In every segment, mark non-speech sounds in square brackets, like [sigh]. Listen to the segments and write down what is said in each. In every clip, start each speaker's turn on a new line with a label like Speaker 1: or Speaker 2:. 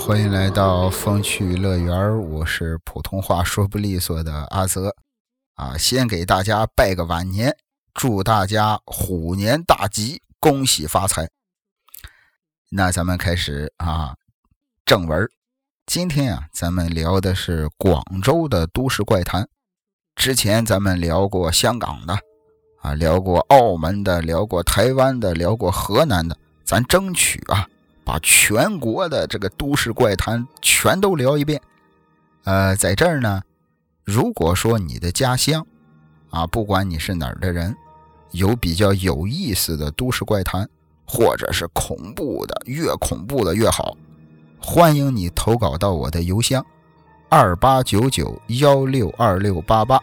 Speaker 1: 欢迎来到风趣乐园我是普通话说不利索的阿泽啊，先给大家拜个晚年，祝大家虎年大吉，恭喜发财。那咱们开始啊，正文。今天啊，咱们聊的是广州的都市怪谈。之前咱们聊过香港的，啊，聊过澳门的，聊过台湾的，聊过河南的，咱争取啊。把全国的这个都市怪谈全都聊一遍。呃，在这儿呢，如果说你的家乡啊，不管你是哪儿的人，有比较有意思的都市怪谈，或者是恐怖的，越恐怖的越好，欢迎你投稿到我的邮箱二八九九幺六二六八八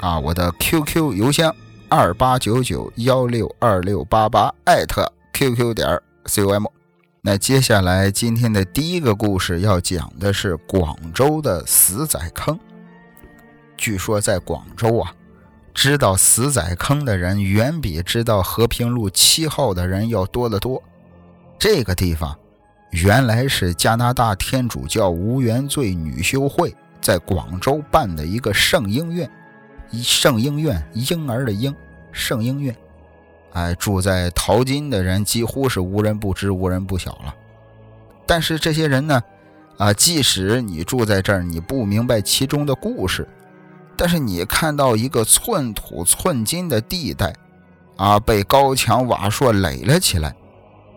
Speaker 1: 啊，我的 QQ 邮箱二八九九幺六二六八八艾特 QQ 点 com。那接下来今天的第一个故事要讲的是广州的死仔坑。据说在广州啊，知道死仔坑的人远比知道和平路七号的人要多得多。这个地方原来是加拿大天主教无原罪女修会在广州办的一个圣婴院，圣婴院婴儿的婴圣婴院。哎，住在淘金的人几乎是无人不知、无人不晓了。但是这些人呢，啊，即使你住在这儿，你不明白其中的故事，但是你看到一个寸土寸金的地带，啊，被高墙瓦硕垒了起来，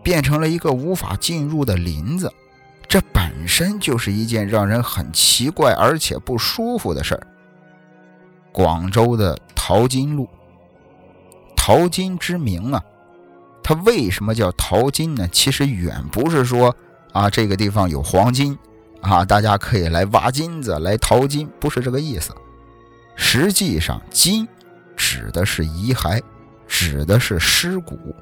Speaker 1: 变成了一个无法进入的林子，这本身就是一件让人很奇怪而且不舒服的事儿。广州的淘金路。淘金之名啊，它为什么叫淘金呢？其实远不是说啊这个地方有黄金啊，大家可以来挖金子来淘金，不是这个意思。实际上，金指的是遗骸，指的是尸骨。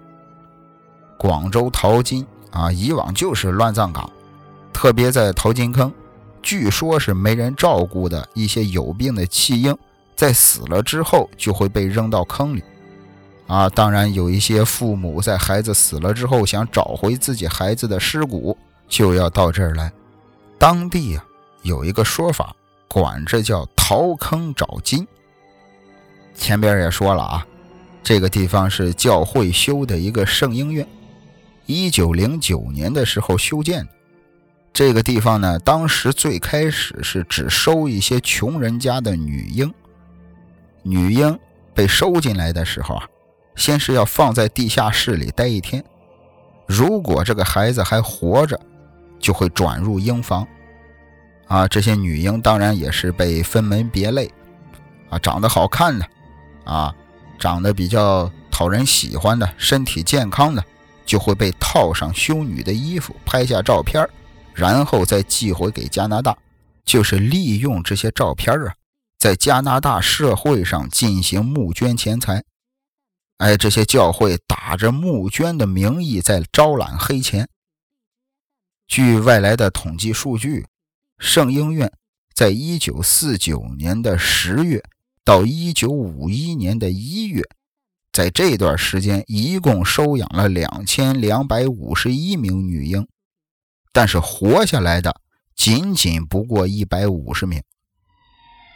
Speaker 1: 广州淘金啊，以往就是乱葬岗，特别在淘金坑，据说是没人照顾的一些有病的弃婴，在死了之后就会被扔到坑里。啊，当然有一些父母在孩子死了之后想找回自己孩子的尸骨，就要到这儿来。当地啊有一个说法，管这叫淘坑找金。前边也说了啊，这个地方是教会修的一个圣婴院，一九零九年的时候修建。这个地方呢，当时最开始是只收一些穷人家的女婴，女婴被收进来的时候啊。先是要放在地下室里待一天，如果这个孩子还活着，就会转入婴房。啊，这些女婴当然也是被分门别类，啊，长得好看的，啊，长得比较讨人喜欢的，身体健康的，就会被套上修女的衣服，拍下照片，然后再寄回给加拿大，就是利用这些照片啊，在加拿大社会上进行募捐钱财。哎，这些教会打着募捐的名义在招揽黑钱。据外来的统计数据，圣婴院在1949年的十月到1951年的一月，在这段时间一共收养了2251名女婴，但是活下来的仅仅不过150名，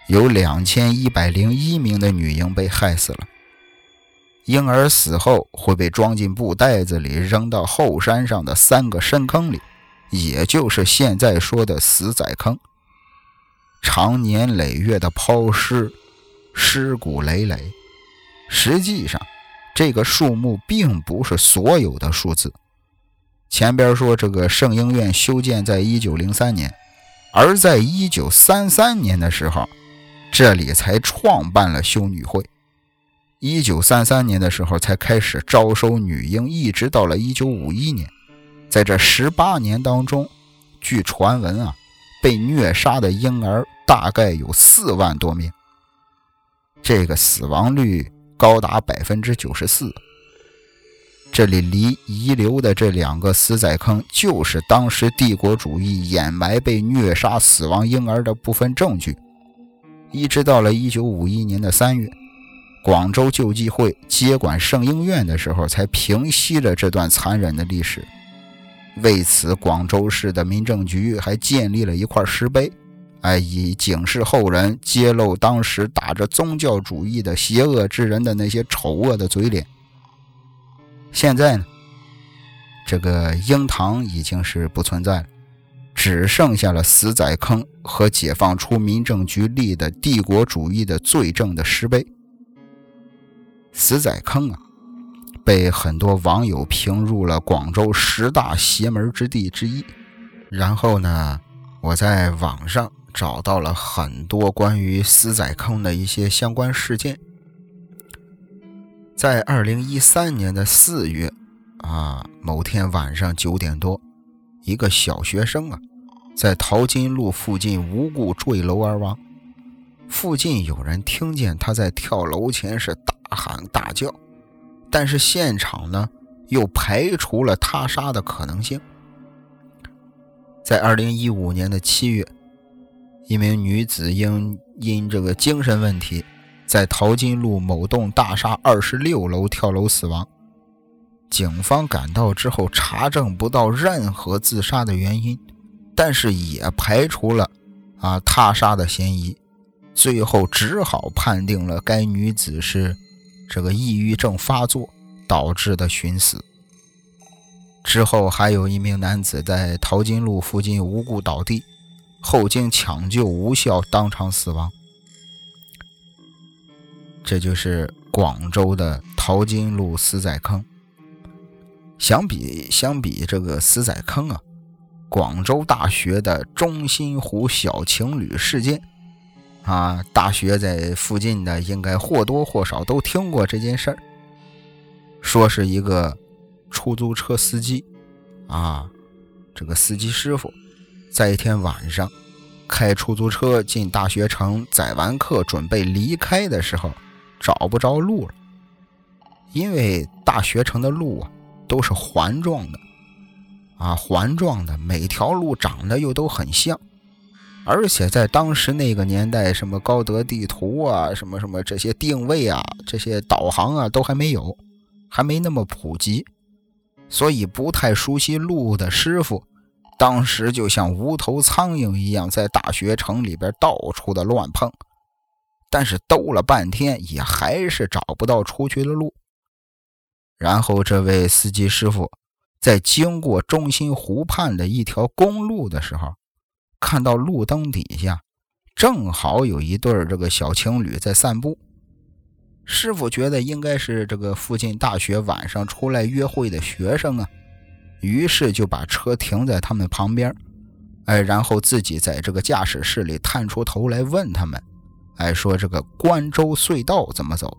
Speaker 1: 有2101名的女婴被害死了。婴儿死后会被装进布袋子里，扔到后山上的三个深坑里，也就是现在说的死仔坑。长年累月的抛尸，尸骨累累。实际上，这个数目并不是所有的数字。前边说这个圣婴院修建在一九零三年，而在一九三三年的时候，这里才创办了修女会。一九三三年的时候才开始招收女婴，一直到了一九五一年，在这十八年当中，据传闻啊，被虐杀的婴儿大概有四万多名，这个死亡率高达百分之九十四。这里离遗留的这两个死仔坑，就是当时帝国主义掩埋被虐杀死亡婴儿的部分证据。一直到了一九五一年的三月。广州救济会接管圣婴院的时候，才平息了这段残忍的历史。为此，广州市的民政局还建立了一块石碑，哎，以警示后人揭露当时打着宗教主义的邪恶之人的那些丑恶的嘴脸。现在呢，这个鹰堂已经是不存在了，只剩下了死仔坑和解放初民政局立的帝国主义的罪证的石碑。死仔坑啊！被很多网友评入了广州十大邪门之地之一。然后呢，我在网上找到了很多关于死仔坑的一些相关事件。在二零一三年的四月，啊，某天晚上九点多，一个小学生啊，在淘金路附近无故坠楼而亡。附近有人听见他在跳楼前是大大喊大叫。但是现场呢，又排除了他杀的可能性。在二零一五年的七月，一名女子因因这个精神问题，在淘金路某栋大厦二十六楼跳楼死亡。警方赶到之后，查证不到任何自杀的原因，但是也排除了啊他杀的嫌疑，最后只好判定了该女子是。这个抑郁症发作导致的寻死。之后还有一名男子在淘金路附近无故倒地，后经抢救无效当场死亡。这就是广州的淘金路死仔坑。相比相比这个死仔坑啊，广州大学的中心湖小情侣事件。啊，大学在附近的应该或多或少都听过这件事儿。说是一个出租车司机，啊，这个司机师傅在一天晚上开出租车进大学城载完客准备离开的时候，找不着路了。因为大学城的路啊都是环状的，啊，环状的每条路长得又都很像。而且在当时那个年代，什么高德地图啊，什么什么这些定位啊，这些导航啊，都还没有，还没那么普及，所以不太熟悉路的师傅，当时就像无头苍蝇一样，在大学城里边到处的乱碰，但是兜了半天，也还是找不到出去的路。然后这位司机师傅在经过中心湖畔的一条公路的时候。看到路灯底下，正好有一对这个小情侣在散步。师傅觉得应该是这个附近大学晚上出来约会的学生啊，于是就把车停在他们旁边，哎，然后自己在这个驾驶室里探出头来问他们，哎，说这个关州隧道怎么走？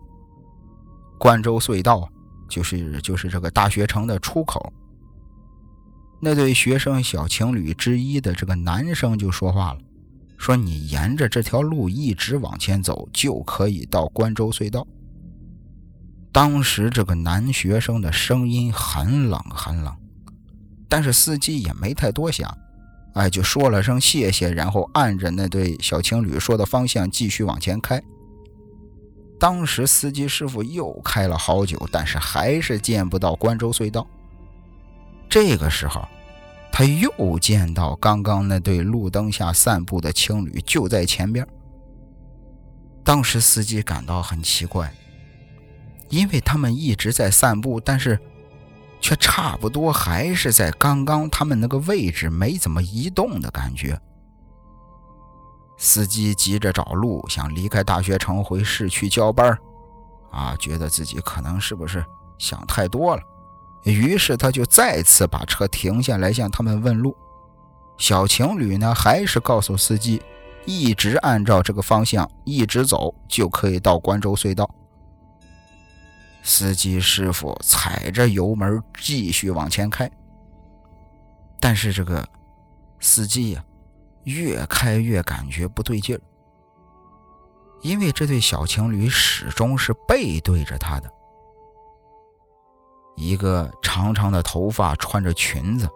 Speaker 1: 关州隧道就是就是这个大学城的出口。那对学生小情侣之一的这个男生就说话了，说：“你沿着这条路一直往前走，就可以到关州隧道。”当时这个男学生的声音很冷很冷，但是司机也没太多想，哎，就说了声谢谢，然后按着那对小情侣说的方向继续往前开。当时司机师傅又开了好久，但是还是见不到关州隧道。这个时候，他又见到刚刚那对路灯下散步的情侣就在前边。当时司机感到很奇怪，因为他们一直在散步，但是却差不多还是在刚刚他们那个位置，没怎么移动的感觉。司机急着找路，想离开大学城回市区交班啊，觉得自己可能是不是想太多了。于是他就再次把车停下来，向他们问路。小情侣呢，还是告诉司机，一直按照这个方向一直走，就可以到关州隧道。司机师傅踩着油门继续往前开，但是这个司机呀，越开越感觉不对劲儿，因为这对小情侣始终是背对着他的。一个长长的头发穿着裙子，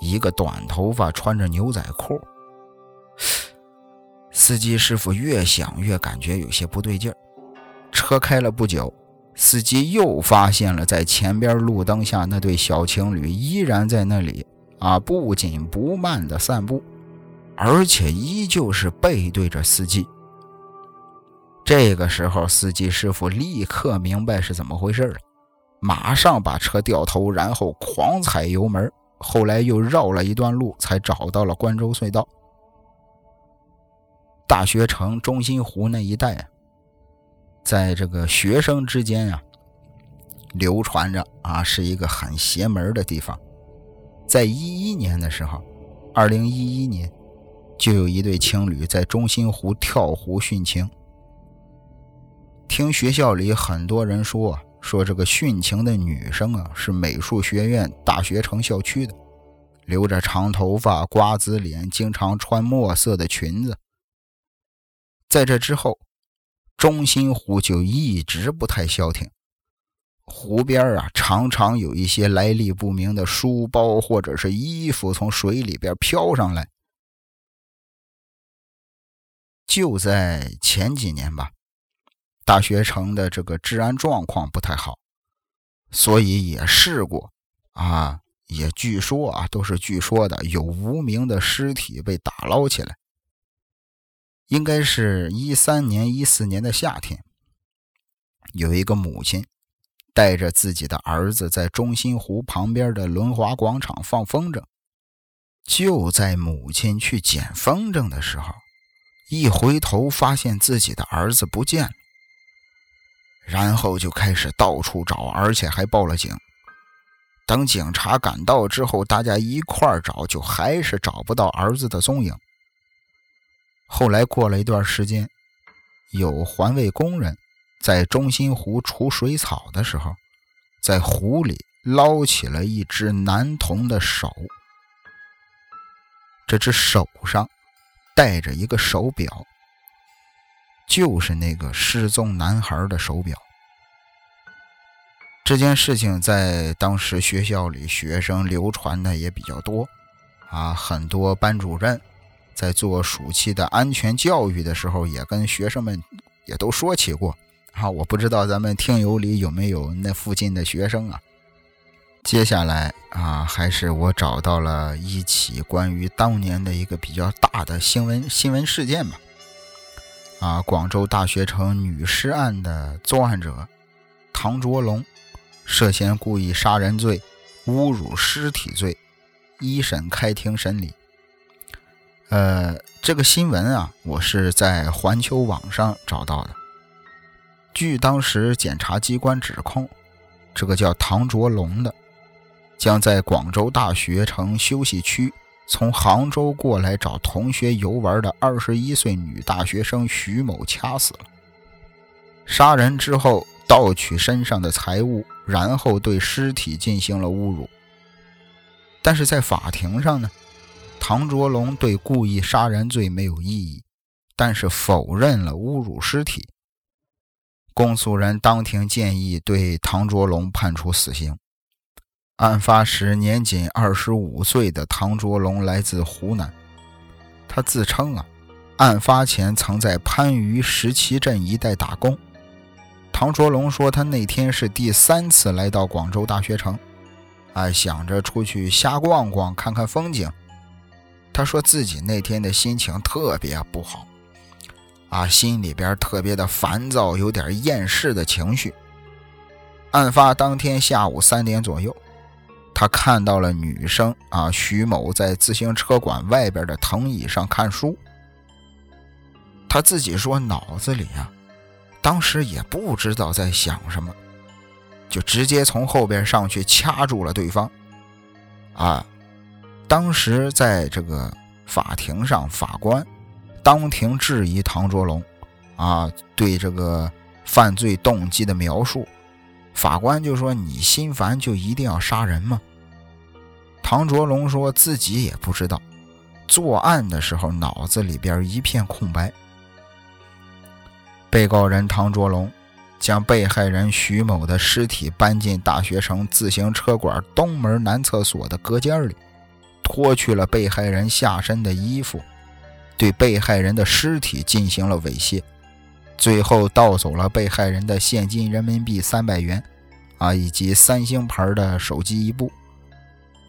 Speaker 1: 一个短头发穿着牛仔裤。司机师傅越想越感觉有些不对劲儿。车开了不久，司机又发现了在前边路灯下那对小情侣依然在那里啊，不紧不慢的散步，而且依旧是背对着司机。这个时候，司机师傅立刻明白是怎么回事了，马上把车掉头，然后狂踩油门。后来又绕了一段路，才找到了关州隧道。大学城中心湖那一带，在这个学生之间啊，流传着啊是一个很邪门的地方。在一一年的时候，二零一一年，就有一对情侣在中心湖跳湖殉情。听学校里很多人说，说这个殉情的女生啊，是美术学院大学城校区的，留着长头发、瓜子脸，经常穿墨色的裙子。在这之后，中心湖就一直不太消停，湖边啊，常常有一些来历不明的书包或者是衣服从水里边飘上来。就在前几年吧。大学城的这个治安状况不太好，所以也试过啊，也据说啊，都是据说的，有无名的尸体被打捞起来。应该是一三年、一四年的夏天，有一个母亲带着自己的儿子在中心湖旁边的轮滑广场放风筝，就在母亲去捡风筝的时候，一回头发现自己的儿子不见了。然后就开始到处找，而且还报了警。等警察赶到之后，大家一块儿找，就还是找不到儿子的踪影。后来过了一段时间，有环卫工人在中心湖除水草的时候，在湖里捞起了一只男童的手，这只手上戴着一个手表。就是那个失踪男孩的手表。这件事情在当时学校里学生流传的也比较多，啊，很多班主任在做暑期的安全教育的时候，也跟学生们也都说起过。啊，我不知道咱们听友里有没有那附近的学生啊。接下来啊，还是我找到了一起关于当年的一个比较大的新闻新闻事件吧。啊！广州大学城女尸案的作案者唐卓龙涉嫌故意杀人罪、侮辱尸体罪，一审开庭审理。呃，这个新闻啊，我是在环球网上找到的。据当时检察机关指控，这个叫唐卓龙的，将在广州大学城休息区。从杭州过来找同学游玩的二十一岁女大学生徐某掐死了，杀人之后盗取身上的财物，然后对尸体进行了侮辱。但是在法庭上呢，唐卓龙对故意杀人罪没有异议，但是否认了侮辱尸体。公诉人当庭建议对唐卓龙判处死刑。案发时年仅二十五岁的唐卓龙来自湖南，他自称啊，案发前曾在番禺石岐镇一带打工。唐卓龙说，他那天是第三次来到广州大学城，哎，想着出去瞎逛逛，看看风景。他说自己那天的心情特别不好，啊，心里边特别的烦躁，有点厌世的情绪。案发当天下午三点左右。他看到了女生啊，徐某在自行车馆外边的藤椅上看书。他自己说，脑子里啊，当时也不知道在想什么，就直接从后边上去掐住了对方。啊，当时在这个法庭上，法官当庭质疑唐卓龙，啊，对这个犯罪动机的描述，法官就说：“你心烦就一定要杀人吗？”唐卓龙说自己也不知道，作案的时候脑子里边一片空白。被告人唐卓龙将被害人徐某的尸体搬进大学城自行车馆东门男厕所的隔间里，脱去了被害人下身的衣服，对被害人的尸体进行了猥亵，最后盗走了被害人的现金人民币三百元，啊，以及三星牌的手机一部。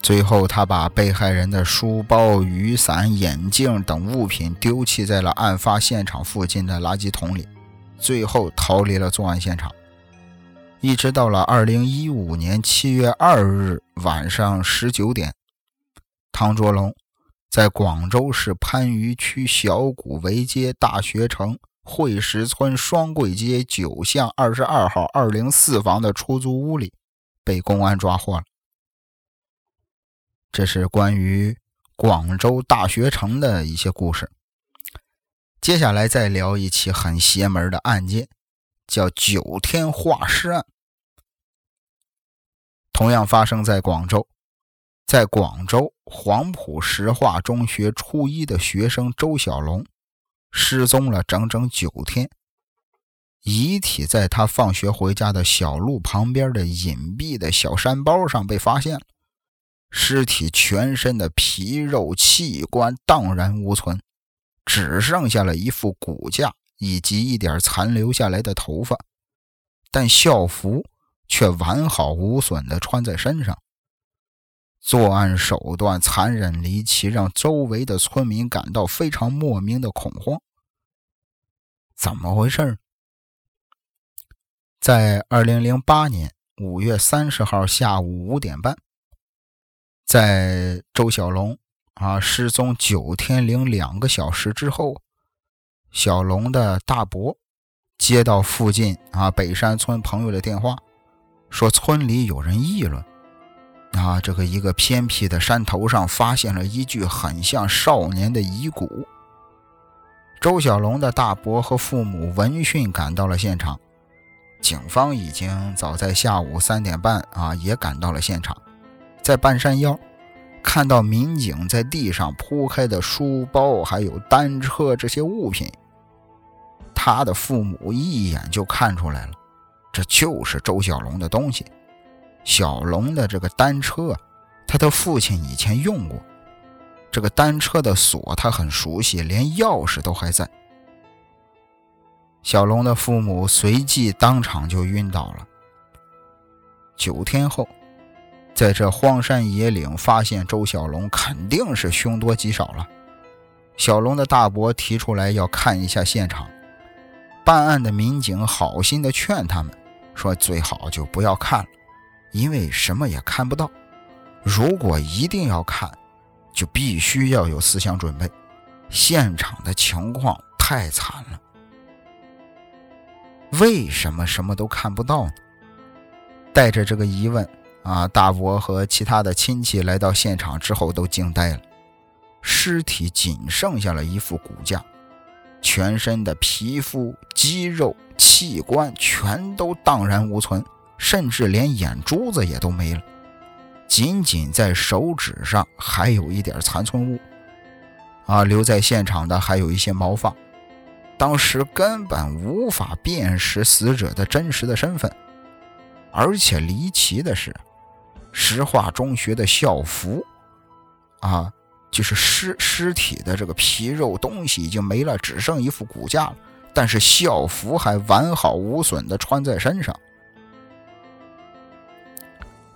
Speaker 1: 最后，他把被害人的书包、雨伞、眼镜等物品丢弃在了案发现场附近的垃圾桶里，最后逃离了作案现场。一直到了二零一五年七月二日晚上十九点，汤卓龙在广州市番禺区小古围街大学城汇石村双桂街九巷二十二号二零四房的出租屋里被公安抓获了。这是关于广州大学城的一些故事。接下来再聊一起很邪门的案件，叫九天画师案。同样发生在广州，在广州黄埔石化中学初一的学生周小龙失踪了整整九天，遗体在他放学回家的小路旁边的隐蔽的小山包上被发现了。尸体全身的皮肉器官荡然无存，只剩下了一副骨架以及一点残留下来的头发，但校服却完好无损地穿在身上。作案手段残忍离奇，让周围的村民感到非常莫名的恐慌。怎么回事？在二零零八年五月三十号下午五点半。在周小龙啊失踪九天零两个小时之后，小龙的大伯接到附近啊北山村朋友的电话，说村里有人议论，啊这个一个偏僻的山头上发现了一具很像少年的遗骨。周小龙的大伯和父母闻讯赶到了现场，警方已经早在下午三点半啊也赶到了现场。在半山腰，看到民警在地上铺开的书包，还有单车这些物品，他的父母一眼就看出来了，这就是周小龙的东西。小龙的这个单车，他的父亲以前用过，这个单车的锁他很熟悉，连钥匙都还在。小龙的父母随即当场就晕倒了。九天后。在这荒山野岭发现周小龙，肯定是凶多吉少了。小龙的大伯提出来要看一下现场，办案的民警好心的劝他们说：“最好就不要看了，因为什么也看不到。如果一定要看，就必须要有思想准备。现场的情况太惨了。为什么什么都看不到呢？”带着这个疑问。啊！大伯和其他的亲戚来到现场之后都惊呆了，尸体仅剩下了一副骨架，全身的皮肤、肌肉、器官全都荡然无存，甚至连眼珠子也都没了，仅仅在手指上还有一点残存物。啊，留在现场的还有一些毛发，当时根本无法辨识死者的真实的身份，而且离奇的是。石化中学的校服，啊，就是尸尸体的这个皮肉东西已经没了，只剩一副骨架了。但是校服还完好无损的穿在身上。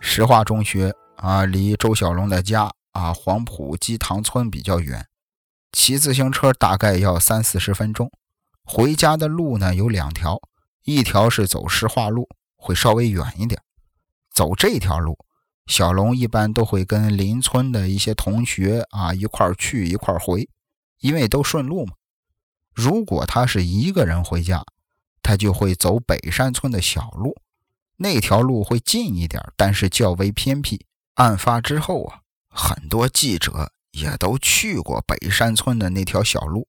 Speaker 1: 石化中学啊，离周小龙的家啊黄埔基塘村比较远，骑自行车大概要三四十分钟。回家的路呢有两条，一条是走石化路，会稍微远一点，走这条路。小龙一般都会跟邻村的一些同学啊一块去一块回，因为都顺路嘛。如果他是一个人回家，他就会走北山村的小路，那条路会近一点，但是较为偏僻。案发之后啊，很多记者也都去过北山村的那条小路，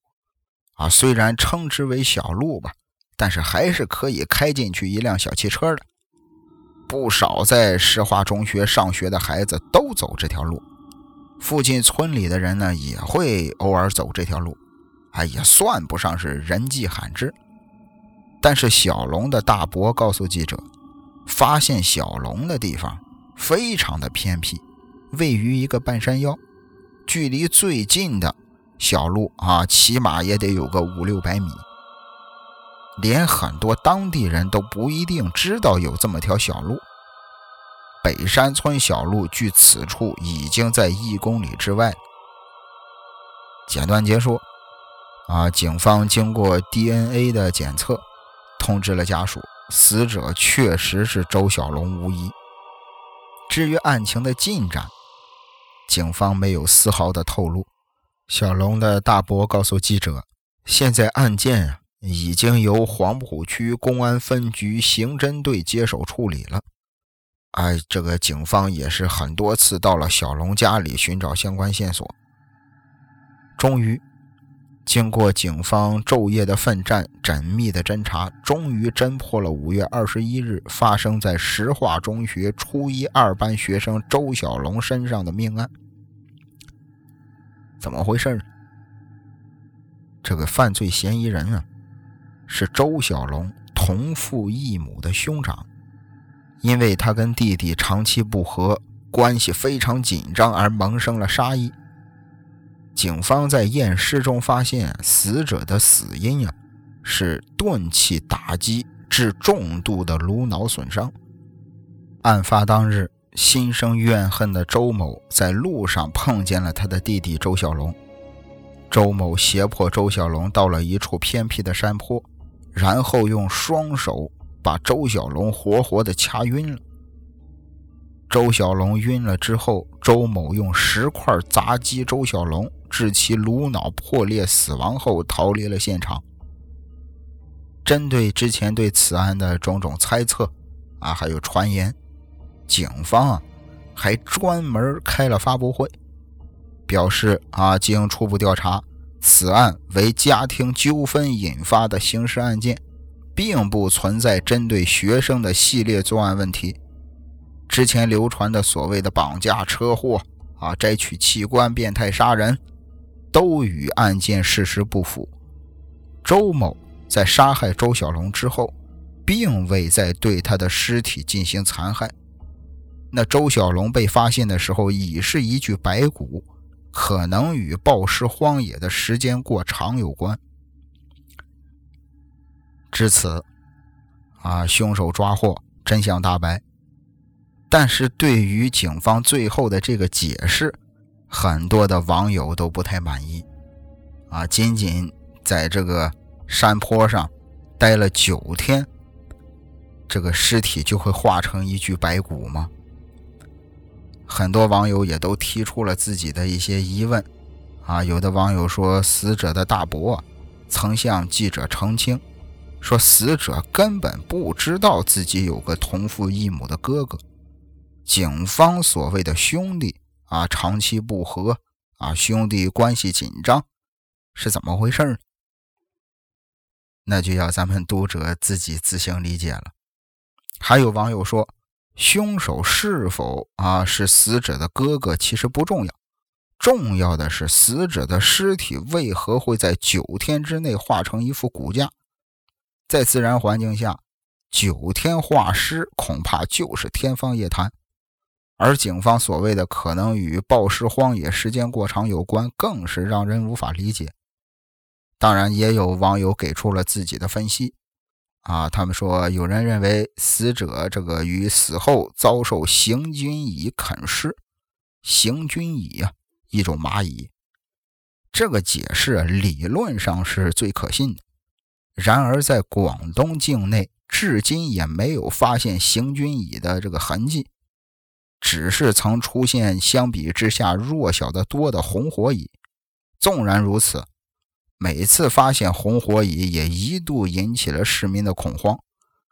Speaker 1: 啊，虽然称之为小路吧，但是还是可以开进去一辆小汽车的。不少在石化中学上学的孩子都走这条路，附近村里的人呢也会偶尔走这条路，哎，也算不上是人迹罕至。但是小龙的大伯告诉记者，发现小龙的地方非常的偏僻，位于一个半山腰，距离最近的小路啊，起码也得有个五六百米。连很多当地人都不一定知道有这么条小路。北山村小路距此处已经在一公里之外。简短结束。啊，警方经过 DNA 的检测，通知了家属，死者确实是周小龙无疑。至于案情的进展，警方没有丝毫的透露。小龙的大伯告诉记者，现在案件啊已经由黄浦区公安分局刑侦队接手处理了。哎，这个警方也是很多次到了小龙家里寻找相关线索，终于。经过警方昼夜的奋战、缜密的侦查，终于侦破了五月二十一日发生在石化中学初一二班学生周小龙身上的命案。怎么回事？这个犯罪嫌疑人啊，是周小龙同父异母的兄长，因为他跟弟弟长期不和，关系非常紧张，而萌生了杀意。警方在验尸中发现，死者的死因啊是钝器打击致重度的颅脑损伤。案发当日，心生怨恨的周某在路上碰见了他的弟弟周小龙。周某胁迫周小龙到了一处偏僻的山坡，然后用双手把周小龙活活的掐晕了。周小龙晕了之后，周某用石块砸击周小龙。致其颅脑破裂死亡后逃离了现场。针对之前对此案的种种猜测啊，还有传言，警方啊还专门开了发布会，表示啊经初步调查，此案为家庭纠纷引发的刑事案件，并不存在针对学生的系列作案问题。之前流传的所谓的绑架、车祸啊、摘取器官、变态杀人。都与案件事实不符。周某在杀害周小龙之后，并未再对他的尸体进行残害。那周小龙被发现的时候已是一具白骨，可能与暴尸荒野的时间过长有关。至此，啊，凶手抓获，真相大白。但是对于警方最后的这个解释，很多的网友都不太满意，啊，仅仅在这个山坡上待了九天，这个尸体就会化成一具白骨吗？很多网友也都提出了自己的一些疑问，啊，有的网友说，死者的大伯曾向记者澄清，说死者根本不知道自己有个同父异母的哥哥，警方所谓的兄弟。啊，长期不和啊，兄弟关系紧张，是怎么回事呢？那就要咱们读者自己自行理解了。还有网友说，凶手是否啊是死者的哥哥，其实不重要，重要的是死者的尸体为何会在九天之内化成一副骨架？在自然环境下，九天化尸恐怕就是天方夜谭。而警方所谓的可能与暴尸荒野时间过长有关，更是让人无法理解。当然，也有网友给出了自己的分析。啊，他们说，有人认为死者这个于死后遭受行军蚁啃食，行军蚁啊，一种蚂蚁。这个解释理论上是最可信的。然而，在广东境内，至今也没有发现行军蚁的这个痕迹。只是曾出现相比之下弱小的多的红火蚁。纵然如此，每次发现红火蚁也一度引起了市民的恐慌。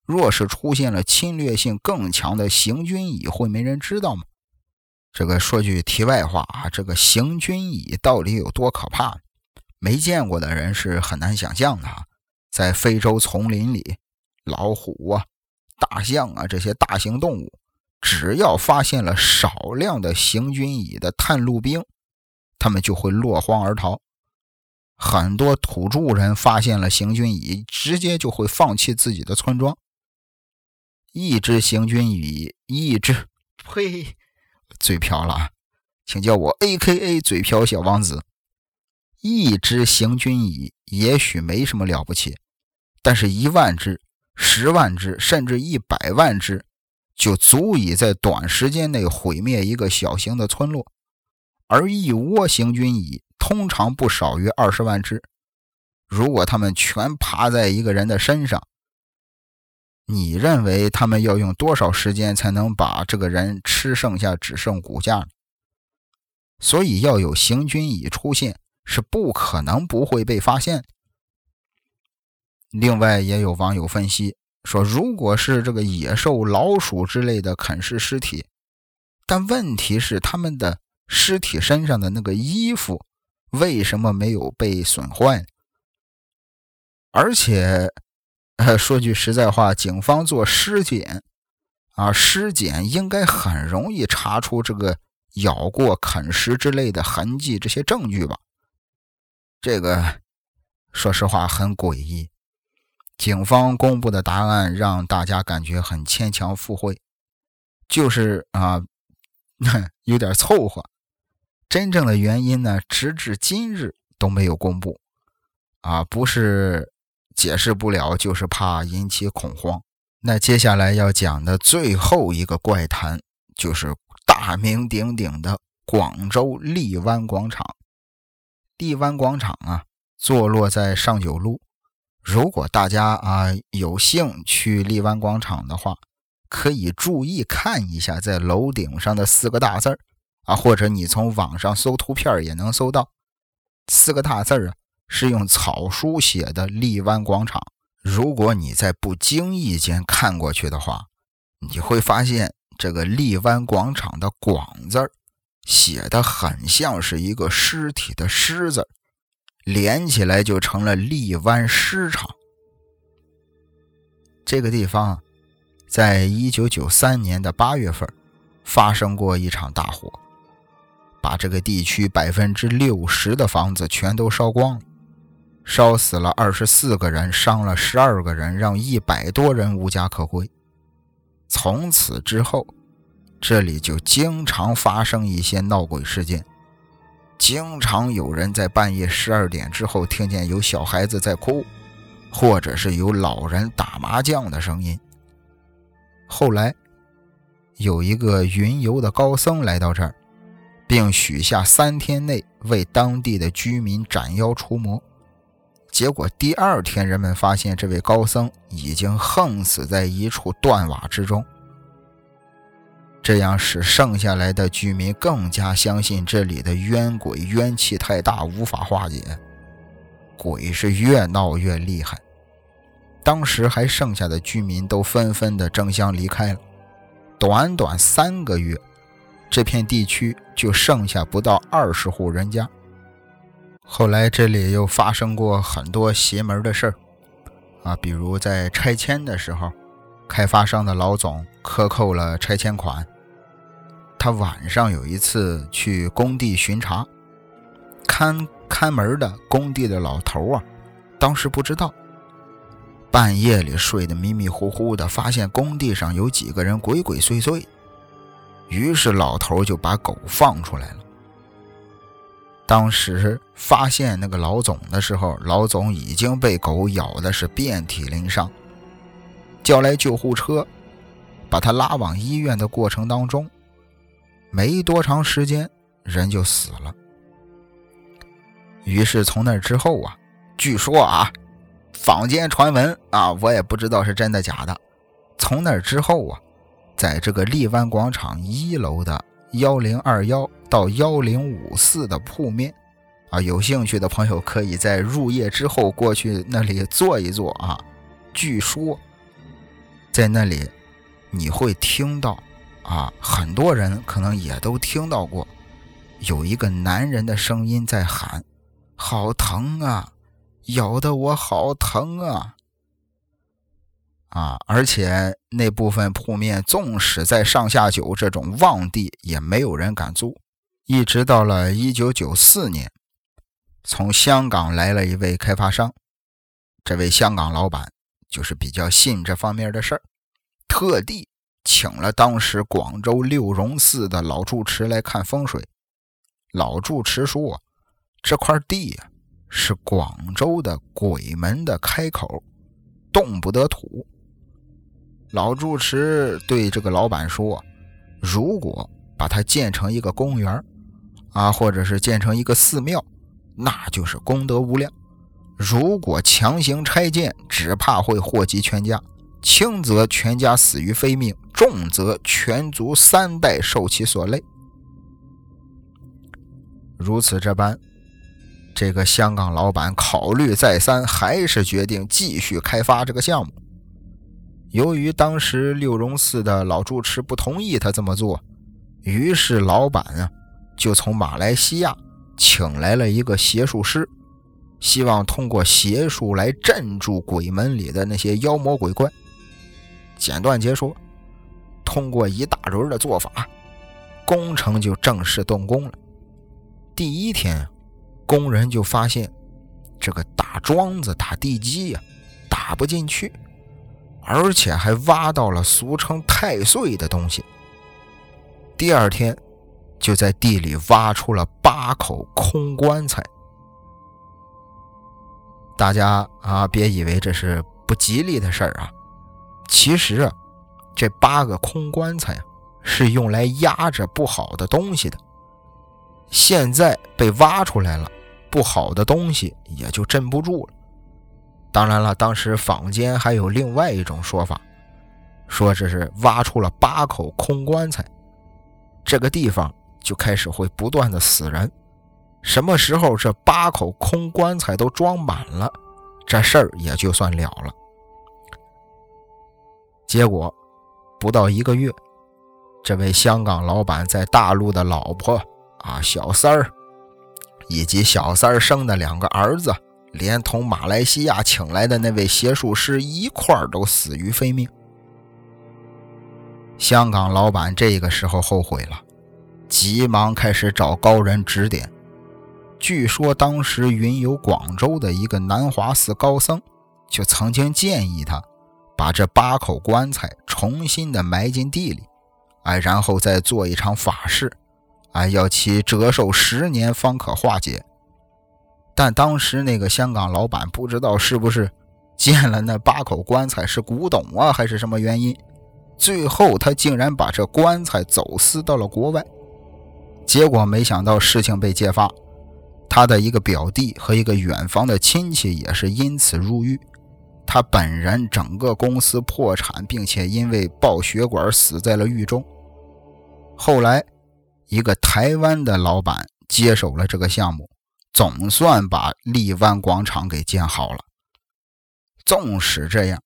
Speaker 1: 若是出现了侵略性更强的行军蚁，会没人知道吗？这个说句题外话啊，这个行军蚁到底有多可怕？没见过的人是很难想象的。在非洲丛林里，老虎啊、大象啊这些大型动物。只要发现了少量的行军蚁的探路兵，他们就会落荒而逃。很多土著人发现了行军蚁，直接就会放弃自己的村庄。一只行军蚁，一只，呸，嘴瓢了，请叫我 A.K.A 嘴瓢小王子。一只行军蚁也许没什么了不起，但是一万只、十万只，甚至一百万只，就足以在短时间内毁灭一个小型的村落。而一窝行军蚁通常不少于二十万只。如果他们全爬在一个人的身上，你认为他们要用多少时间才能把这个人吃剩下，只剩骨架？所以要有行军蚁出现，是不可能不会被发现。另外，也有网友分析说，如果是这个野兽、老鼠之类的啃食尸体，但问题是他们的尸体身上的那个衣服为什么没有被损坏？而且。呃，说句实在话，警方做尸检啊，尸检应该很容易查出这个咬过、啃食之类的痕迹这些证据吧？这个说实话很诡异。警方公布的答案让大家感觉很牵强附会，就是啊，[laughs] 有点凑合。真正的原因呢，直至今日都没有公布啊，不是。解释不了，就是怕引起恐慌。那接下来要讲的最后一个怪谈，就是大名鼎鼎的广州荔湾广场。荔湾广场啊，坐落在上九路。如果大家啊有幸去荔湾广场的话，可以注意看一下在楼顶上的四个大字儿啊，或者你从网上搜图片也能搜到四个大字啊。是用草书写的“荔湾广场”。如果你在不经意间看过去的话，你会发现这个“荔湾广场”的“广”字写的很像是一个尸体的“尸”字，连起来就成了“荔湾尸场”。这个地方，在一九九三年的八月份发生过一场大火，把这个地区百分之六十的房子全都烧光了。烧死了二十四个人，伤了十二个人，让一百多人无家可归。从此之后，这里就经常发生一些闹鬼事件，经常有人在半夜十二点之后听见有小孩子在哭，或者是有老人打麻将的声音。后来，有一个云游的高僧来到这儿，并许下三天内为当地的居民斩妖除魔。结果第二天，人们发现这位高僧已经横死在一处断瓦之中。这样使剩下来的居民更加相信这里的冤鬼冤气太大，无法化解，鬼是越闹越厉害。当时还剩下的居民都纷纷的争相离开了。短短三个月，这片地区就剩下不到二十户人家。后来这里又发生过很多邪门的事儿，啊，比如在拆迁的时候，开发商的老总克扣了拆迁款。他晚上有一次去工地巡查，看看门的工地的老头啊，当时不知道，半夜里睡得迷迷糊糊的，发现工地上有几个人鬼鬼祟祟，于是老头就把狗放出来了。当时发现那个老总的时候，老总已经被狗咬的是遍体鳞伤。叫来救护车，把他拉往医院的过程当中，没多长时间人就死了。于是从那之后啊，据说啊，坊间传闻啊，我也不知道是真的假的。从那之后啊，在这个荔湾广场一楼的。幺零二幺到幺零五四的铺面，啊，有兴趣的朋友可以在入夜之后过去那里坐一坐啊。据说，在那里你会听到，啊，很多人可能也都听到过，有一个男人的声音在喊：“好疼啊，咬得我好疼啊。”啊！而且那部分铺面，纵使在上下九这种旺地，也没有人敢租。一直到了一九九四年，从香港来了一位开发商，这位香港老板就是比较信这方面的事儿，特地请了当时广州六榕寺的老住持来看风水。老住持说，这块地呀是广州的鬼门的开口。动不得土。老住持对这个老板说：“如果把它建成一个公园啊，或者是建成一个寺庙，那就是功德无量。如果强行拆建，只怕会祸及全家。轻则全家死于非命，重则全族三代受其所累。如此这般。”这个香港老板考虑再三，还是决定继续开发这个项目。由于当时六榕寺的老住持不同意他这么做，于是老板啊就从马来西亚请来了一个邪术师，希望通过邪术来镇住鬼门里的那些妖魔鬼怪。简短截说，通过一大轮的做法，工程就正式动工了。第一天。工人就发现，这个打桩子、打地基呀，打不进去，而且还挖到了俗称太岁的东西。第二天，就在地里挖出了八口空棺材。大家啊，别以为这是不吉利的事儿啊，其实啊，这八个空棺材啊，是用来压着不好的东西的。现在被挖出来了。不好的东西也就镇不住了。当然了，当时坊间还有另外一种说法，说这是挖出了八口空棺材，这个地方就开始会不断的死人。什么时候这八口空棺材都装满了，这事儿也就算了了。结果不到一个月，这位香港老板在大陆的老婆啊，小三儿。以及小三儿生的两个儿子，连同马来西亚请来的那位邪术师一块儿都死于非命。香港老板这个时候后悔了，急忙开始找高人指点。据说当时云游广州的一个南华寺高僧，就曾经建议他把这八口棺材重新的埋进地里，哎，然后再做一场法事。哎，要其折寿十年方可化解。但当时那个香港老板不知道是不是见了那八口棺材是古董啊，还是什么原因，最后他竟然把这棺材走私到了国外。结果没想到事情被揭发，他的一个表弟和一个远房的亲戚也是因此入狱，他本人整个公司破产，并且因为爆血管死在了狱中。后来。一个台湾的老板接手了这个项目，总算把荔湾广场给建好了。纵使这样，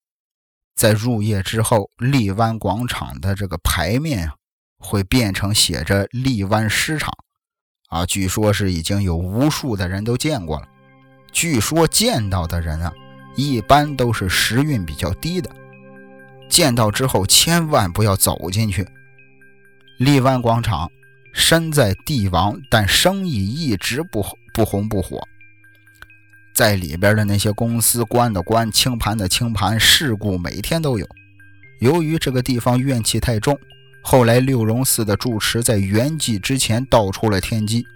Speaker 1: 在入夜之后，荔湾广场的这个牌面会变成写着“荔湾市场”，啊，据说是已经有无数的人都见过了。据说见到的人啊，一般都是时运比较低的，见到之后千万不要走进去。荔湾广场。身在帝王，但生意一直不好不红不火。在里边的那些公司，关的关，清盘的清盘，事故每天都有。由于这个地方怨气太重，后来六榕寺的住持在圆寂之前道出了天机，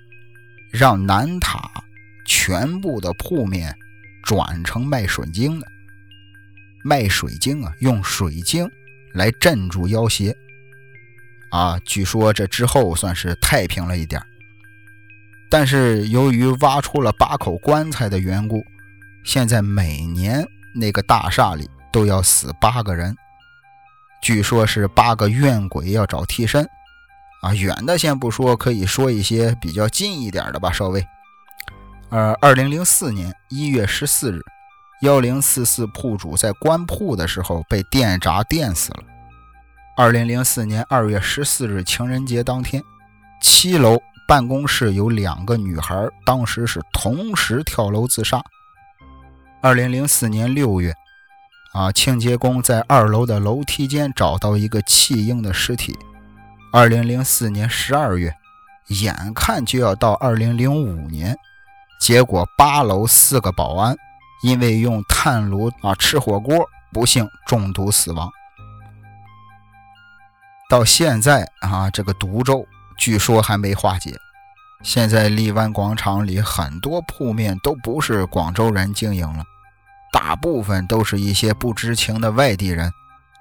Speaker 1: 让南塔全部的铺面转成卖水晶的。卖水晶啊，用水晶来镇住妖邪。啊，据说这之后算是太平了一点但是由于挖出了八口棺材的缘故，现在每年那个大厦里都要死八个人，据说是八个怨鬼要找替身。啊，远的先不说，可以说一些比较近一点的吧，稍微。呃，二零零四年一月十四日，幺零四四铺主在关铺的时候被电闸电死了。二零零四年二月十四日情人节当天，七楼办公室有两个女孩，当时是同时跳楼自杀。二零零四年六月，啊，清洁工在二楼的楼梯间找到一个弃婴的尸体。二零零四年十二月，眼看就要到二零零五年，结果八楼四个保安因为用炭炉啊吃火锅，不幸中毒死亡。到现在啊，这个毒咒据说还没化解。现在荔湾广场里很多铺面都不是广州人经营了，大部分都是一些不知情的外地人，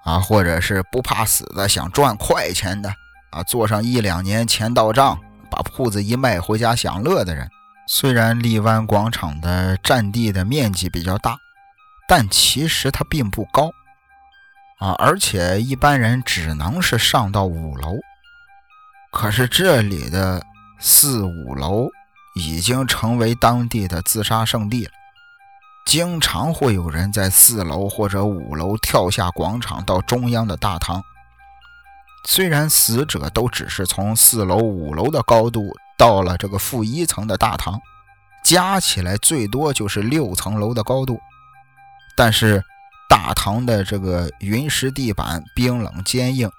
Speaker 1: 啊，或者是不怕死的想赚快钱的，啊，做上一两年钱到账，把铺子一卖回家享乐的人。虽然荔湾广场的占地的面积比较大，但其实它并不高，啊，而且一般人只能是上到五楼。可是这里的四五楼已经成为当地的自杀圣地了。经常会有人在四楼或者五楼跳下广场到中央的大堂。虽然死者都只是从四楼、五楼的高度到了这个负一层的大堂，加起来最多就是六层楼的高度，但是大堂的这个云石地板冰冷坚硬，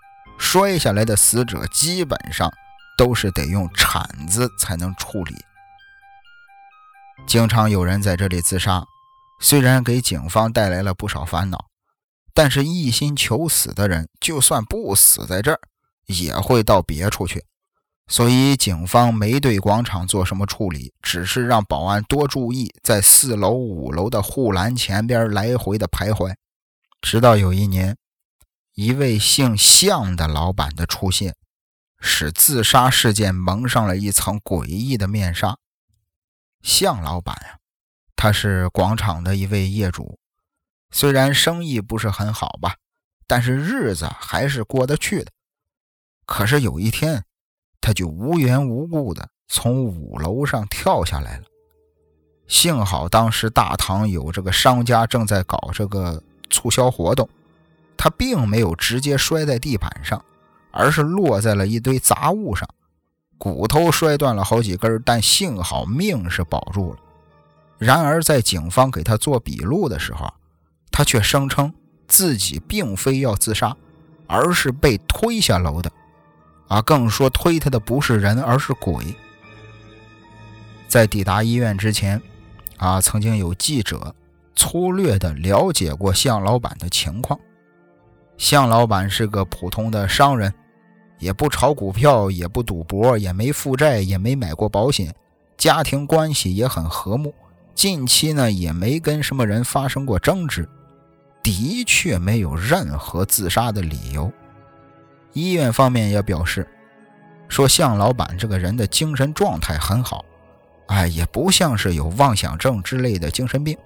Speaker 1: 摔下来的死者基本上都是得用铲子才能处理。经常有人在这里自杀。虽然给警方带来了不少烦恼，但是一心求死的人，就算不死在这儿，也会到别处去。所以警方没对广场做什么处理，只是让保安多注意，在四楼、五楼的护栏前边来回的徘徊。直到有一年，一位姓向的老板的出现，使自杀事件蒙上了一层诡异的面纱。向老板呀。他是广场的一位业主，虽然生意不是很好吧，但是日子还是过得去的。可是有一天，他就无缘无故的从五楼上跳下来了。幸好当时大堂有这个商家正在搞这个促销活动，他并没有直接摔在地板上，而是落在了一堆杂物上，骨头摔断了好几根，但幸好命是保住了。然而，在警方给他做笔录的时候，他却声称自己并非要自杀，而是被推下楼的。啊，更说推他的不是人，而是鬼。在抵达医院之前，啊，曾经有记者粗略地了解过向老板的情况。向老板是个普通的商人，也不炒股票，也不赌博，也没负债，也没买过保险，家庭关系也很和睦。近期呢，也没跟什么人发生过争执，的确没有任何自杀的理由。医院方面也表示，说向老板这个人的精神状态很好，哎，也不像是有妄想症之类的精神病。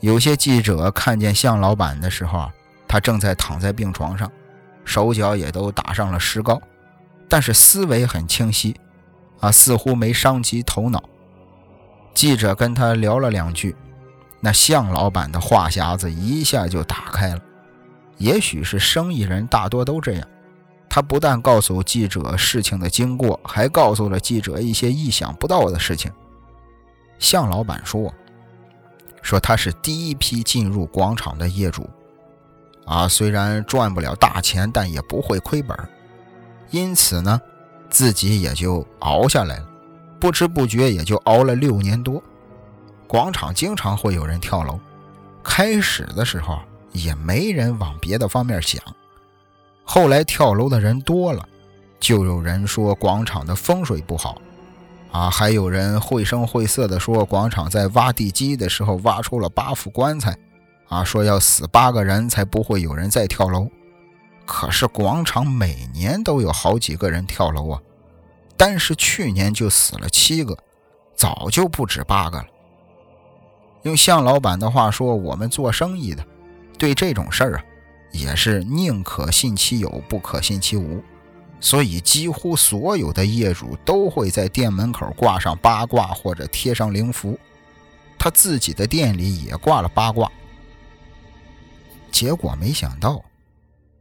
Speaker 1: 有些记者看见向老板的时候啊，他正在躺在病床上，手脚也都打上了石膏，但是思维很清晰，啊，似乎没伤及头脑。记者跟他聊了两句，那向老板的话匣子一下就打开了。也许是生意人大多都这样，他不但告诉记者事情的经过，还告诉了记者一些意想不到的事情。向老板说：“说他是第一批进入广场的业主，啊，虽然赚不了大钱，但也不会亏本，因此呢，自己也就熬下来了。”不知不觉也就熬了六年多，广场经常会有人跳楼。开始的时候也没人往别的方面想，后来跳楼的人多了，就有人说广场的风水不好，啊，还有人绘声绘色的说广场在挖地基的时候挖出了八副棺材，啊，说要死八个人才不会有人再跳楼。可是广场每年都有好几个人跳楼啊。但是去年就死了七个，早就不止八个了。用向老板的话说，我们做生意的，对这种事儿啊，也是宁可信其有，不可信其无。所以几乎所有的业主都会在店门口挂上八卦或者贴上灵符。他自己的店里也挂了八卦。结果没想到，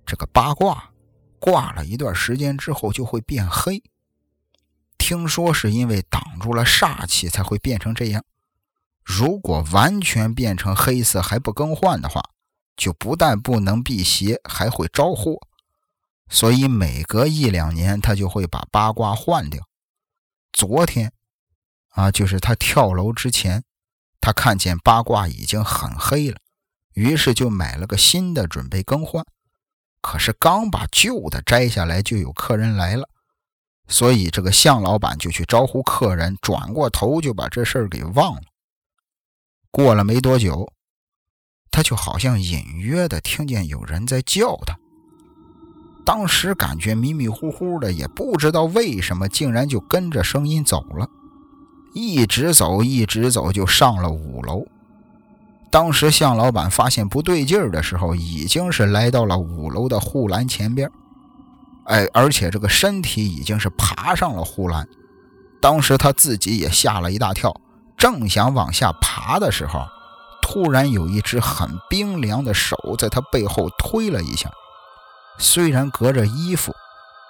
Speaker 1: 这个八卦挂了一段时间之后就会变黑。听说是因为挡住了煞气才会变成这样。如果完全变成黑色还不更换的话，就不但不能辟邪，还会招祸。所以每隔一两年他就会把八卦换掉。昨天啊，就是他跳楼之前，他看见八卦已经很黑了，于是就买了个新的准备更换。可是刚把旧的摘下来，就有客人来了。所以，这个向老板就去招呼客人，转过头就把这事儿给忘了。过了没多久，他就好像隐约的听见有人在叫他。当时感觉迷迷糊糊的，也不知道为什么，竟然就跟着声音走了，一直走，一直走，就上了五楼。当时向老板发现不对劲儿的时候，已经是来到了五楼的护栏前边，哎，而且这个身体已经是爬上了护栏。当时他自己也吓了一大跳，正想往下爬的时候，突然有一只很冰凉的手在他背后推了一下。虽然隔着衣服，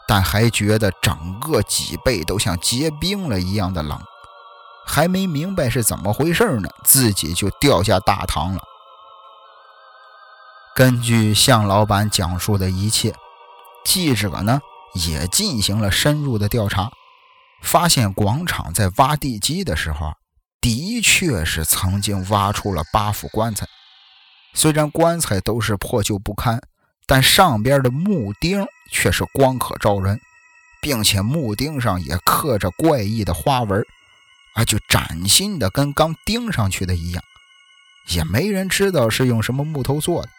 Speaker 1: 但还觉得整个脊背都像结冰了一样的冷。还没明白是怎么回事呢，自己就掉下大堂了。根据向老板讲述的一切，记者呢也进行了深入的调查，发现广场在挖地基的时候，的确是曾经挖出了八副棺材。虽然棺材都是破旧不堪。但上边的木钉却是光可照人，并且木钉上也刻着怪异的花纹，啊，就崭新的跟刚钉上去的一样。也没人知道是用什么木头做的。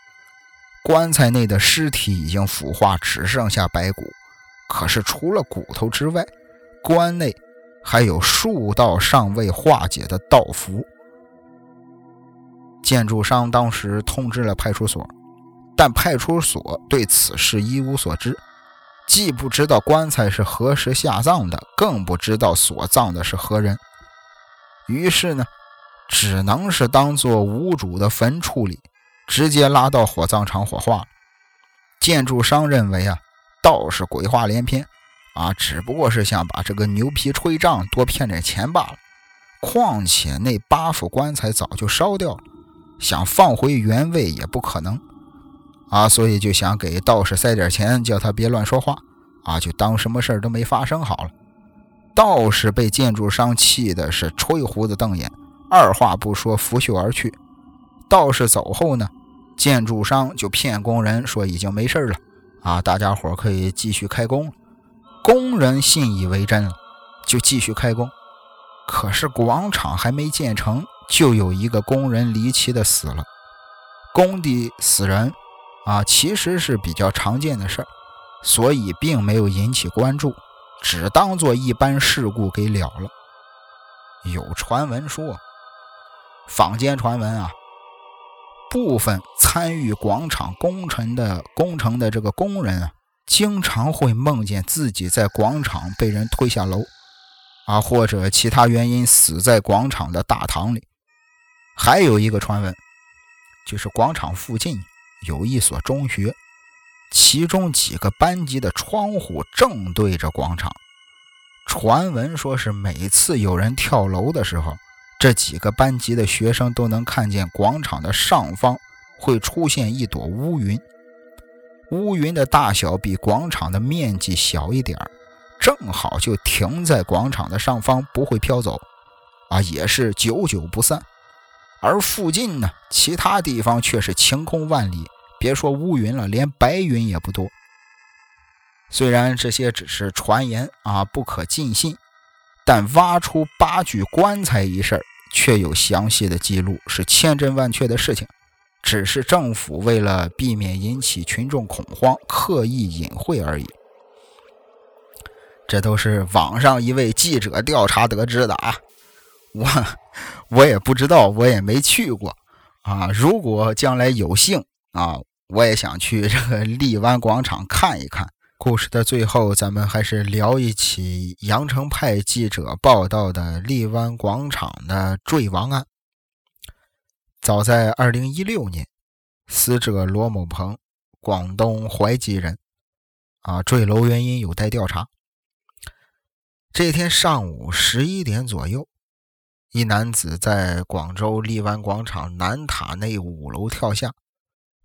Speaker 1: 棺材内的尸体已经腐化，只剩下白骨。可是除了骨头之外，棺内还有数道尚未化解的道符。建筑商当时通知了派出所。但派出所对此事一无所知，既不知道棺材是何时下葬的，更不知道所葬的是何人。于是呢，只能是当做无主的坟处理，直接拉到火葬场火化了。建筑商认为啊，道士鬼话连篇，啊，只不过是想把这个牛皮吹胀，多骗点钱罢了。况且那八副棺材早就烧掉了，想放回原位也不可能。啊，所以就想给道士塞点钱，叫他别乱说话，啊，就当什么事儿都没发生好了。道士被建筑商气的是吹胡子瞪眼，二话不说拂袖而去。道士走后呢，建筑商就骗工人说已经没事了，啊，大家伙可以继续开工了。工人信以为真了，就继续开工。可是广场还没建成，就有一个工人离奇的死了，工地死人。啊，其实是比较常见的事儿，所以并没有引起关注，只当做一般事故给了了。有传闻说，坊间传闻啊，部分参与广场工程的工程的这个工人啊，经常会梦见自己在广场被人推下楼，啊，或者其他原因死在广场的大堂里。还有一个传闻，就是广场附近。有一所中学，其中几个班级的窗户正对着广场。传闻说是每次有人跳楼的时候，这几个班级的学生都能看见广场的上方会出现一朵乌云，乌云的大小比广场的面积小一点正好就停在广场的上方，不会飘走，啊，也是久久不散。而附近呢，其他地方却是晴空万里。别说乌云了，连白云也不多。虽然这些只是传言啊，不可尽信，但挖出八具棺材一事却有详细的记录，是千真万确的事情。只是政府为了避免引起群众恐慌，刻意隐晦而已。这都是网上一位记者调查得知的啊，我我也不知道，我也没去过啊。如果将来有幸啊。我也想去这个 [laughs] 荔湾广场看一看。故事的最后，咱们还是聊一起阳城派记者报道的荔湾广场的坠亡案。早在2016年，死者罗某鹏，广东怀集人，啊，坠楼原因有待调查。这天上午十一点左右，一男子在广州荔湾广场南塔内五楼跳下。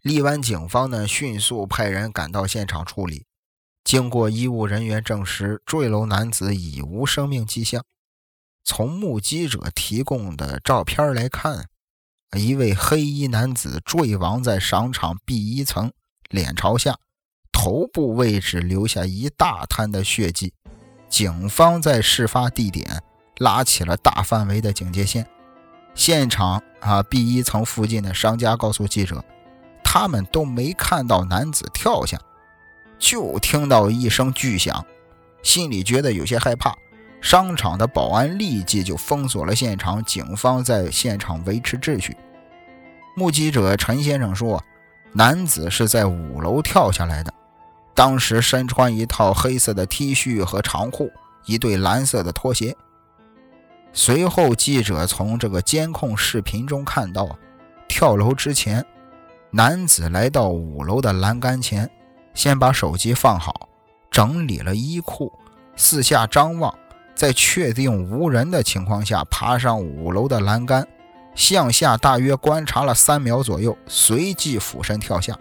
Speaker 1: 荔湾警方呢，迅速派人赶到现场处理。经过医务人员证实，坠楼男子已无生命迹象。从目击者提供的照片来看，一位黑衣男子坠亡在商场 B 一层，脸朝下，头部位置留下一大滩的血迹。警方在事发地点拉起了大范围的警戒线，现场啊 B 一层附近的商家告诉记者，他们都没看到男子跳下，就听到一声巨响，心里觉得有些害怕。商场的保安立即就封锁了现场，警方在现场维持秩序。目击者陈先生说，男子是在五楼跳下来的，当时身穿一套黑色的 T 恤和长裤，一对蓝色的拖鞋。随后，记者从这个监控视频中看到，跳楼之前，男子来到五楼的栏杆前，先把手机放好，整理了衣裤，四下张望，在确定无人的情况下，爬上五楼的栏杆。向下大约观察了三秒左右，随即俯身跳下。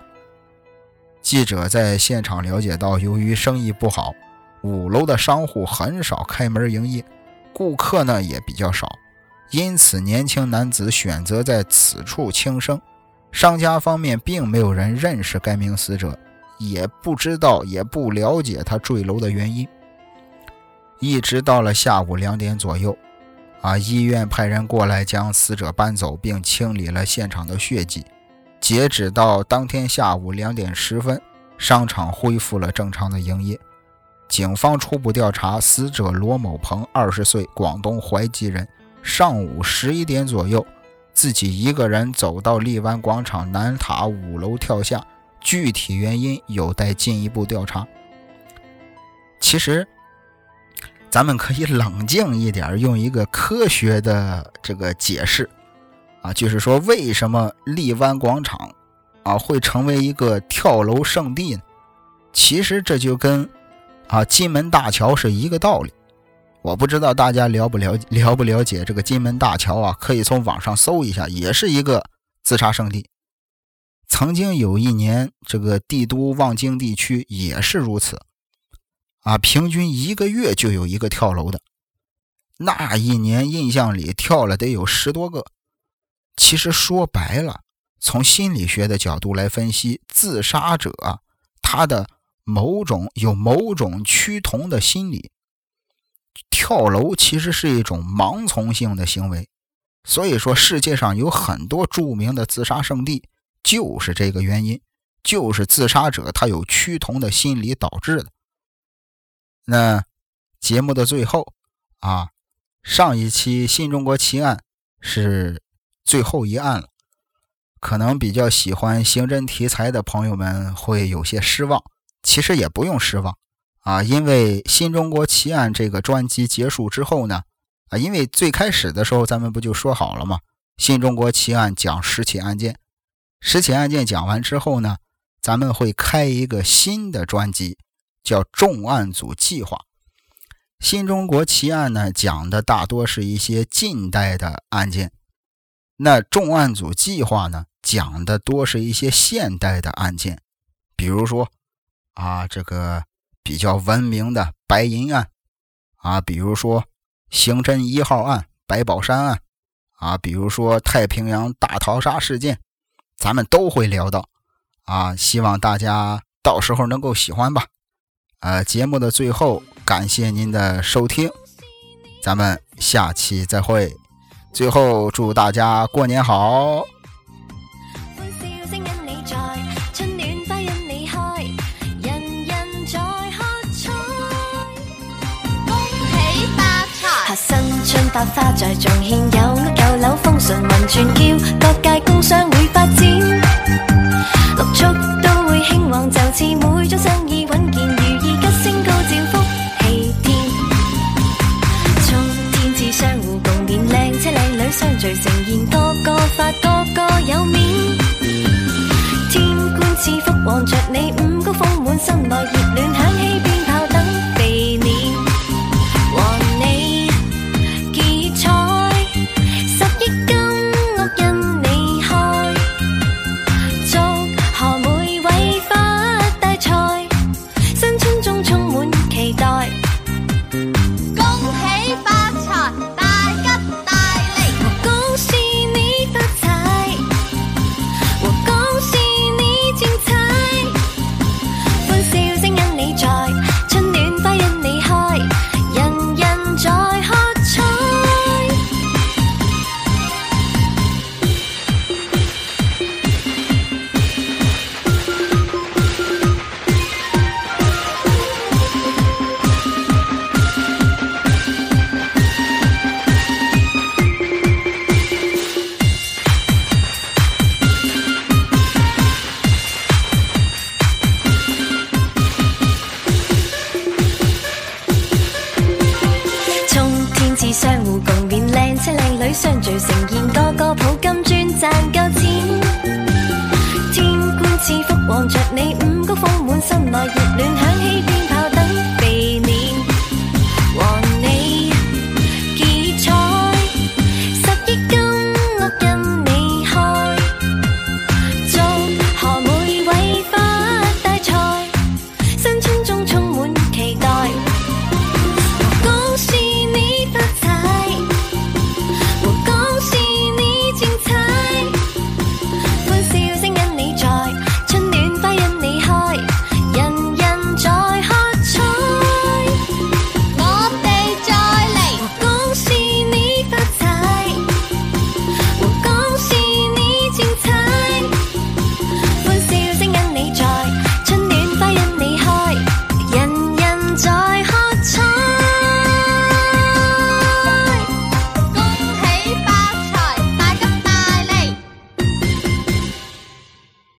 Speaker 1: 记者在现场了解到，由于生意不好，五楼的商户很少开门营业，顾客呢也比较少，因此年轻男子选择在此处轻生。商家方面并没有人认识该名死者，也不知道也不了解他坠楼的原因。一直到了下午两点左右。啊！医院派人过来将死者搬走，并清理了现场的血迹。截止到当天下午两点十分，商场恢复了正常的营业。警方初步调查，死者罗某鹏，二十岁，广东怀集人。上午十一点左右，自己一个人走到荔湾广场南塔五楼跳下，具体原因有待进一步调查。其实。咱们可以冷静一点，用一个科学的这个解释，啊，就是说为什么荔湾广场啊会成为一个跳楼圣地呢？其实这就跟啊金门大桥是一个道理。我不知道大家了不了了不了解这个金门大桥啊？可以从网上搜一下，也是一个自杀圣地。曾经有一年，这个帝都望京地区也是如此。啊，平均一个月就有一个跳楼的，那一年印象里跳了得有十多个。其实说白了，从心理学的角度来分析，自杀者他的某种有某种趋同的心理，跳楼其实是一种盲从性的行为。所以说，世界上有很多著名的自杀圣地，就是这个原因，就是自杀者他有趋同的心理导致的。那节目的最后啊，上一期新中国奇案是最后一案了，可能比较喜欢刑侦题材的朋友们会有些失望。其实也不用失望啊，因为新中国奇案这个专辑结束之后呢，啊，因为最开始的时候咱们不就说好了吗？新中国奇案讲十起案件，十起案件讲完之后呢，咱们会开一个新的专辑。叫重案组计划，新中国奇案呢，讲的大多是一些近代的案件；那重案组计划呢，讲的多是一些现代的案件，比如说啊，这个比较闻名的白银案啊，比如说刑侦一号案白宝山案啊，比如说太平洋大逃杀事件，咱们都会聊到啊，希望大家到时候能够喜欢吧。呃，节目的最后，感谢您的收听，咱们下期再会。最后，祝大家过年好！发花在仲现有屋旧楼风顺云转叫各界工商会发展。六速都会兴旺就似每种生意稳健
Speaker 2: 如意吉星高照福气添祝天子
Speaker 1: 相互共勉靓车靓女相聚成现個个发个个有面天官赐福望着你五谷丰满心内热暖享